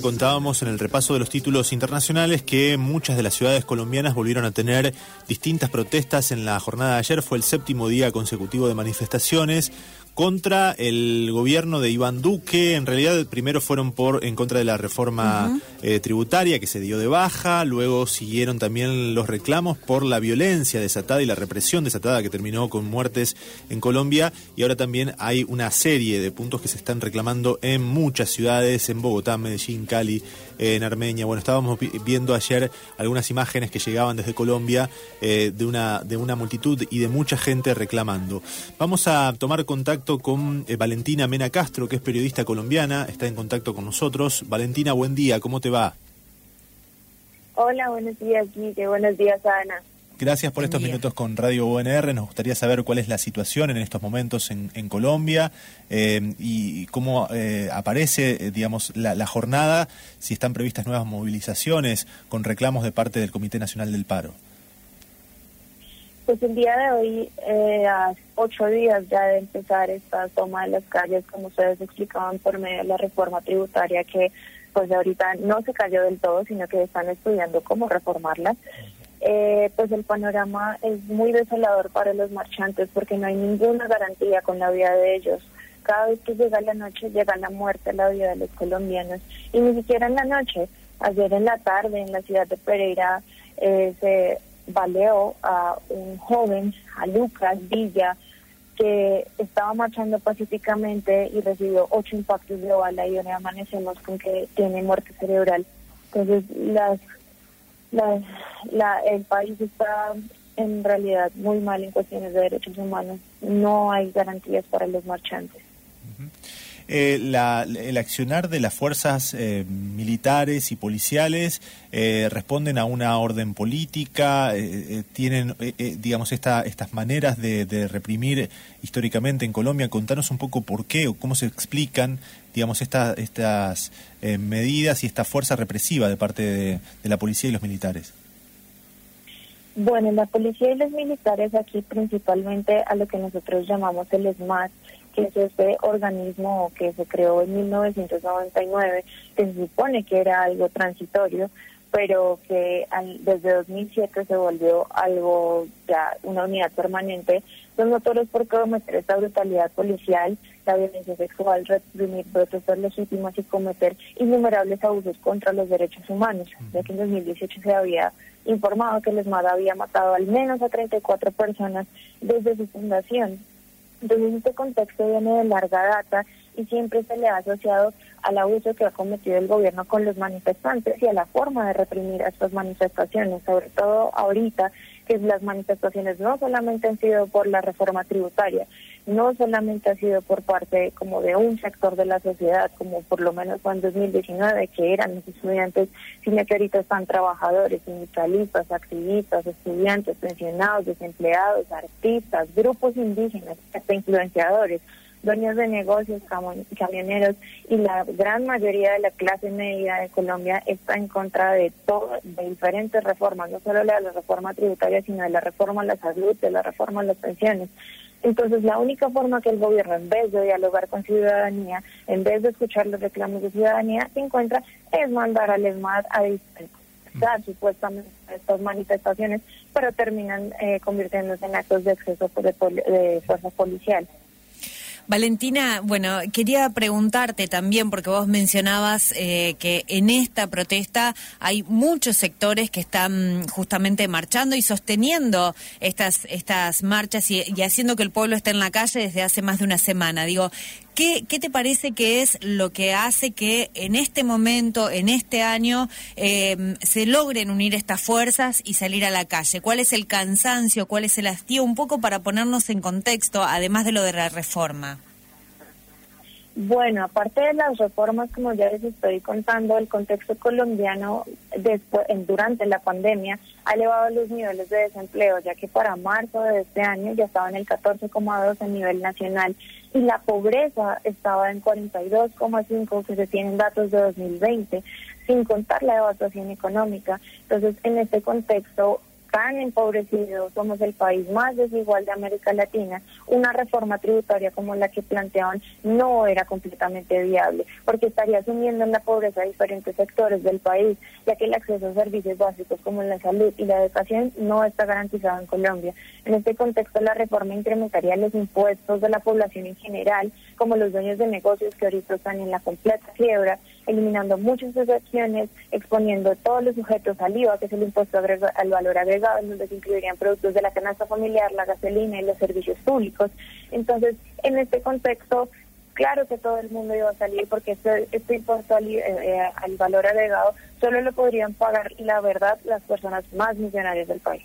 Contábamos en el repaso de los títulos internacionales que muchas de las ciudades colombianas volvieron a tener distintas protestas en la jornada de ayer. Fue el séptimo día consecutivo de manifestaciones contra el gobierno de Iván Duque. En realidad, primero fueron por en contra de la reforma eh, tributaria que se dio de baja, luego siguieron también los reclamos por la violencia desatada y la represión desatada que terminó con muertes en Colombia, y ahora también hay una serie de puntos que se están reclamando en muchas ciudades, en Bogotá, Medellín, Cali, en Armenia. Bueno, estábamos viendo ayer algunas imágenes que llegaban desde Colombia eh, de una de una multitud y de mucha gente reclamando. Vamos a tomar contacto con eh, Valentina Mena Castro, que es periodista colombiana, está en contacto con nosotros. Valentina, buen día, ¿cómo te va? Hola, buenos días, Guille, buenos días, Ana. Gracias por estos minutos con Radio UNR. Nos gustaría saber cuál es la situación en estos momentos en, Colombia eh, y cómo eh, aparece, digamos, la, la, jornada, si están previstas nuevas movilizaciones con reclamos de parte del Comité Nacional del Paro. Pues el día de hoy, eh, a ocho días ya de empezar esta toma de las calles, como ustedes explicaban por medio de la reforma tributaria, que pues ahorita no se cayó del todo, sino que están estudiando cómo reformarla, eh, pues el panorama es muy desolador para los marchantes porque no hay ninguna garantía con la vida de ellos. Cada vez que llega la noche, llega la muerte a la vida de los colombianos. Y ni siquiera en la noche, ayer en la tarde en la ciudad de Pereira eh, se baleó a un joven, a Lucas Villa, que estaba marchando pacíficamente y recibió ocho impactos de bala y hoy amanecemos con que tiene muerte cerebral. Entonces, las, la, el país está en realidad muy mal en cuestiones de derechos humanos. No hay garantías para los marchantes. Eh, la, el accionar de las fuerzas eh, militares y policiales eh, responden a una orden política, tienen, digamos, esta, estas maneras de, reprimir históricamente en Colombia. Contanos un poco por qué o cómo se explican, digamos, estas medidas y esta fuerza represiva de parte de, de la policía y los militares. Bueno, la policía y los militares aquí principalmente a lo que nosotros llamamos el SMAT, que es este organismo que se creó en 1999, que se supone que era algo transitorio, pero que desde 2007 se volvió algo ya una unidad permanente, son notorios por cometer esta brutalidad policial, la violencia sexual, reprimir protestas legítimas y cometer innumerables abusos contra los derechos humanos, ya que en 2018 se había informado que el ESMAD había matado al menos a 34 personas desde su fundación. Entonces este contexto viene de larga data y siempre se le ha asociado al abuso que ha cometido el gobierno con los manifestantes y a la forma de reprimir a estas manifestaciones, sobre todo ahorita que las manifestaciones no solamente han sido por la reforma tributaria, no solamente ha sido por parte como de un sector de la sociedad, como por lo menos fue en 2019, que eran los estudiantes, sino que trabajadores, sindicalistas, activistas, estudiantes, pensionados, desempleados, artistas, grupos indígenas, hasta influenciadores dueños de negocios, camioneros y la gran mayoría de la clase media de Colombia está en contra de todo, de diferentes reformas, no solo la de la reforma tributaria, sino de la reforma a la salud, de la reforma a las pensiones. Entonces, la única forma que el gobierno, en vez de dialogar con ciudadanía, en vez de escuchar los reclamos de ciudadanía, se encuentra es mandar al ESMAD a dispensar supuestamente estas manifestaciones, pero terminan eh, convirtiéndose en actos de exceso de, de fuerza policial. Valentina, bueno, quería preguntarte también, porque vos mencionabas eh, que en esta protesta hay muchos sectores que están justamente marchando y sosteniendo estas, estas marchas y, haciendo que el pueblo esté en la calle desde hace más de una semana. Digo, ¿Qué, ¿Qué, te parece que es lo que hace que en este momento, en este año, eh, se logren unir estas fuerzas y salir a la calle? ¿Cuál es el cansancio? ¿Cuál es el hastío? Un poco para ponernos en contexto, además de lo de la reforma. Bueno, aparte de las reformas, como ya les estoy contando, el contexto colombiano después, durante la pandemia ha elevado los niveles de desempleo, ya que para marzo de este año ya estaba en el 14,2 a nivel nacional y la pobreza estaba en 42,5, que se tienen datos de 2020, sin contar la evaluación económica. Entonces, en este contexto, tan empobrecidos, somos el país más desigual de América Latina, una reforma tributaria como la que planteaban no era completamente viable, porque estaría asumiendo en la pobreza diferentes sectores del país, ya que el acceso a servicios básicos como la salud y la educación no está garantizado en Colombia. En este contexto, la reforma incrementaría los impuestos de la población en general, como los dueños de negocios que ahorita están en la completa quiebra, eliminando muchas excepciones, exponiendo todos los sujetos al IVA, que es el impuesto al valor agregado, en donde se incluirían productos de la canasta familiar, la gasolina y los servicios públicos. Entonces, en este contexto, claro que todo el mundo iba a salir porque este, este impuesto al, eh, eh, al valor agregado solo lo podrían pagar, la verdad, las personas más millonarias del país.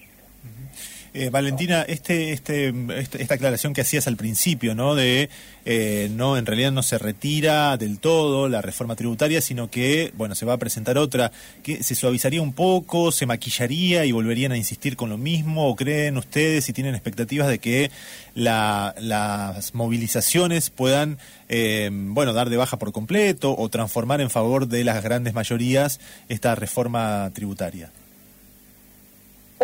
Eh, Valentina, este, este, este, esta aclaración que hacías al principio, ¿no? De eh, no, en realidad no se retira del todo la reforma tributaria, sino que, bueno, se va a presentar otra, que se suavizaría un poco, se maquillaría y volverían a insistir con lo mismo, o creen ustedes y tienen expectativas de que las movilizaciones puedan, eh, bueno, dar de baja por completo o transformar en favor de las grandes mayorías esta reforma tributaria?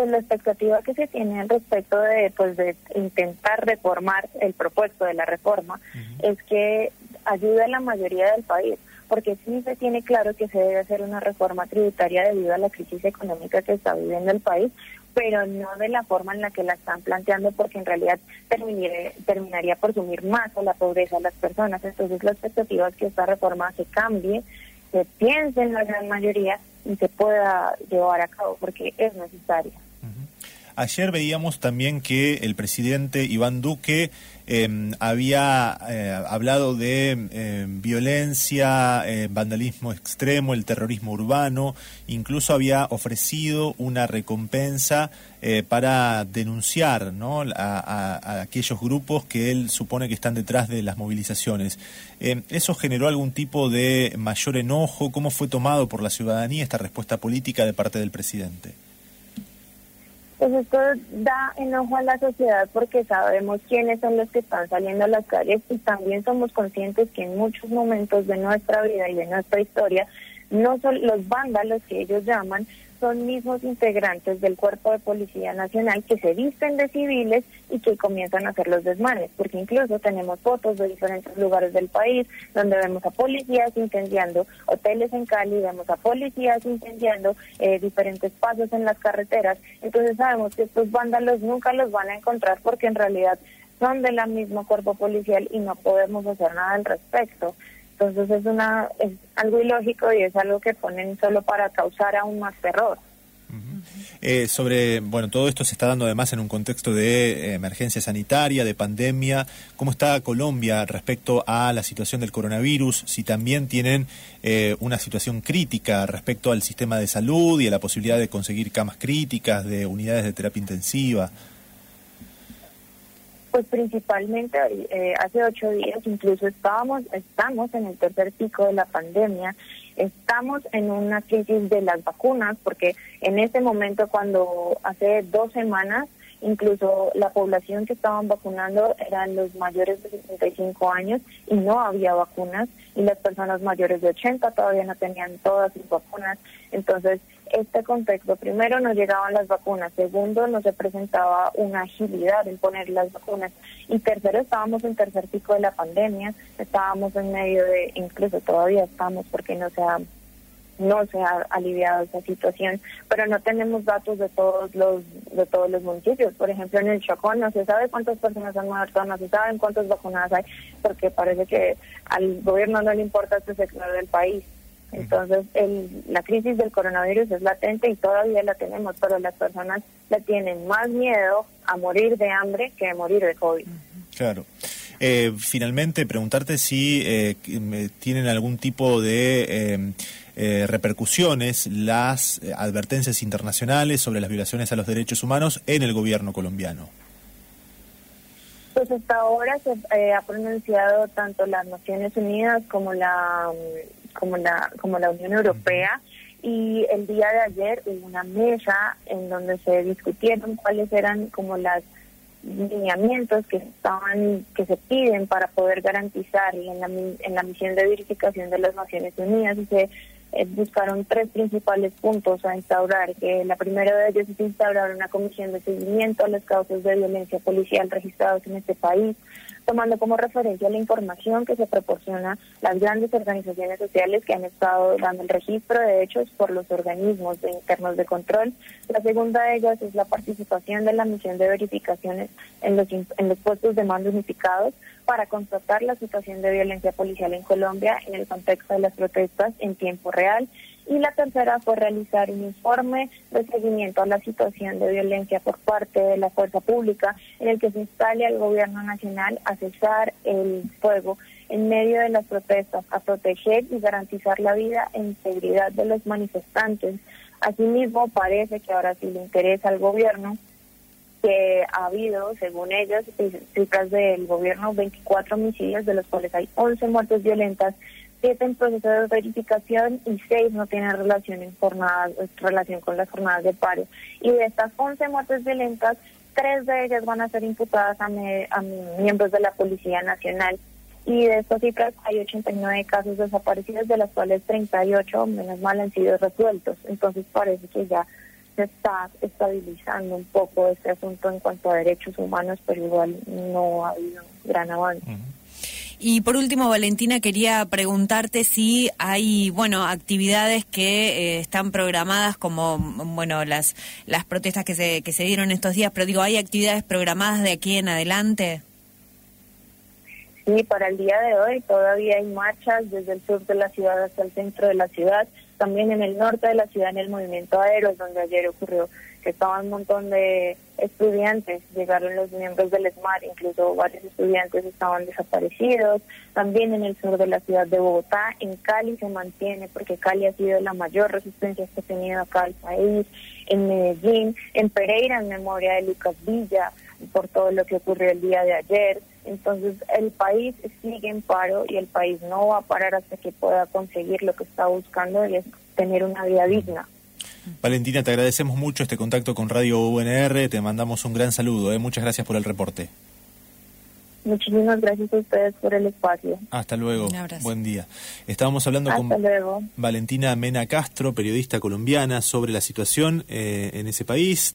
Pues la expectativa que se tiene al respecto de pues de intentar reformar el propuesto de la reforma es que ayude a la mayoría del país porque sí se tiene claro que se debe hacer una reforma tributaria debido a la crisis económica que está viviendo el país, pero no de la forma en la que la están planteando, porque en realidad terminaría, terminaría por sumir más a la pobreza a las personas. Entonces la expectativa es que esta reforma se cambie, se piense en la gran mayoría y se pueda llevar a cabo, porque es necesaria. Ayer veíamos también que el presidente Iván Duque em, había eh, hablado de em, violencia, eh, vandalismo extremo, el terrorismo urbano, incluso había ofrecido una recompensa eh, para denunciar ¿no? a, aquellos grupos que él supone que están detrás de las movilizaciones. Em, ¿Eso generó algún tipo de mayor enojo? ¿Cómo fue tomado por la ciudadanía esta respuesta política de parte del presidente? Pues esto da enojo a la sociedad porque sabemos quiénes son los que están saliendo a las calles y también somos conscientes que en muchos momentos de nuestra vida y de nuestra historia, no son los vándalos que ellos llaman, son mismos integrantes del Cuerpo de Policía Nacional que se visten de civiles y que comienzan a hacer los desmanes, porque incluso tenemos fotos de diferentes lugares del país donde vemos a policías incendiando hoteles en Cali, vemos a policías incendiando eh, diferentes pasos en las carreteras, entonces sabemos que estos vándalos nunca los van a encontrar porque en realidad son de la misma cuerpo policial y no podemos hacer nada al respecto. Entonces es una es algo ilógico y es algo que ponen solo para causar aún más terror. Eh, sobre, bueno, todo esto se está dando además en un contexto de eh, emergencia sanitaria, de pandemia. ¿Cómo está Colombia respecto a la situación del coronavirus? Si también tienen eh, una situación crítica respecto al sistema de salud y a la posibilidad de conseguir camas críticas, de unidades de terapia intensiva. Pues principalmente eh, hace ocho días incluso estábamos, estamos en el tercer pico de la pandemia, estamos en una crisis de las vacunas, porque en este momento cuando hace dos semanas incluso la población que estaban vacunando eran los mayores de 65 años y no había vacunas y las personas mayores de 80 todavía no tenían todas sus vacunas. Entonces, este contexto, primero no llegaban las vacunas, segundo no se presentaba una agilidad en poner las vacunas y tercero estábamos en tercer pico de la pandemia, estábamos en medio de, incluso todavía estamos porque no se ha no se ha aliviado esa situación, pero no tenemos datos de todos los de todos los municipios. Por ejemplo, en el Chocó no se sabe cuántas personas han muerto, no se sabe cuántas vacunadas hay, porque parece que al gobierno no le importa este sector del país. Entonces, el, la crisis del coronavirus es latente y todavía la tenemos, pero las personas le tienen más miedo a morir de hambre que a morir de COVID. Claro. Eh, finalmente, preguntarte si eh, tienen algún tipo de eh, repercusiones las advertencias internacionales sobre las violaciones a los derechos humanos en el gobierno colombiano. Pues hasta ahora se ha pronunciado tanto las Naciones Unidas como la como la, como la Unión Europea. Y el día de ayer hubo una mesa en donde se discutieron cuáles eran como las lineamientos que estaban que se piden para poder garantizar en la, en la misión de verificación de las Naciones Unidas y se eh, buscaron tres principales puntos a instaurar, que la primera de ellos es instaurar una comisión de seguimiento a las causas de violencia policial registrados en este país, tomando como referencia la información que se proporciona las grandes organizaciones sociales que han estado dando el registro de hechos por los organismos de internos de control. La segunda de ellas es la participación de la misión de verificaciones en los, en los puestos de mando unificados para constatar la situación de violencia policial en Colombia en el contexto de las protestas en tiempo real y la tercera fue realizar un informe de seguimiento a la situación de violencia por parte de la fuerza pública en el que se instale al gobierno nacional a cesar el fuego en medio de las protestas, a proteger y garantizar la vida e integridad de los manifestantes. Asimismo, parece que ahora sí le interesa al gobierno que ha habido, según ellos, cifras del gobierno, 24 homicidios, de los cuales hay 11 muertes violentas siete en proceso de verificación y seis no tienen relación en relación con las jornadas de paro. Y de estas 11 muertes violentas, tres de ellas van a ser imputadas a, a miembros de la Policía Nacional. Y de estas cifras hay 89 casos desaparecidos, de los cuales 38, menos mal, han sido resueltos. Entonces parece que ya se está estabilizando un poco este asunto en cuanto a derechos humanos, pero igual no ha habido gran avance. Y por último, Valentina, quería preguntarte si hay, bueno, actividades que eh, están programadas como, bueno, las las protestas que se, que se dieron estos días, pero digo, ¿hay actividades programadas de aquí en adelante? Sí, para el día de hoy todavía hay marchas desde el sur de la ciudad hasta el centro de la ciudad, también en el norte de la ciudad en el movimiento aéreo, donde ayer ocurrió que estaban un montón de estudiantes, llegaron los miembros del ESMAR, incluso varios estudiantes estaban desaparecidos, también en el sur de la ciudad de Bogotá, en Cali se mantiene, porque Cali ha sido la mayor resistencia que ha tenido acá el país, en Medellín, en Pereira, en memoria de Lucas Villa, por todo lo que ocurrió el día de ayer. Entonces el país sigue en paro y el país no va a parar hasta que pueda conseguir lo que está buscando y es tener una vida digna. Valentina, te agradecemos mucho este contacto con Radio UNR, te mandamos un gran saludo, ¿eh? muchas gracias por el reporte. Muchísimas gracias a ustedes por el espacio. Hasta luego. Buen día. Estábamos hablando con Valentina Mena Castro, periodista colombiana, sobre la situación eh, en ese país.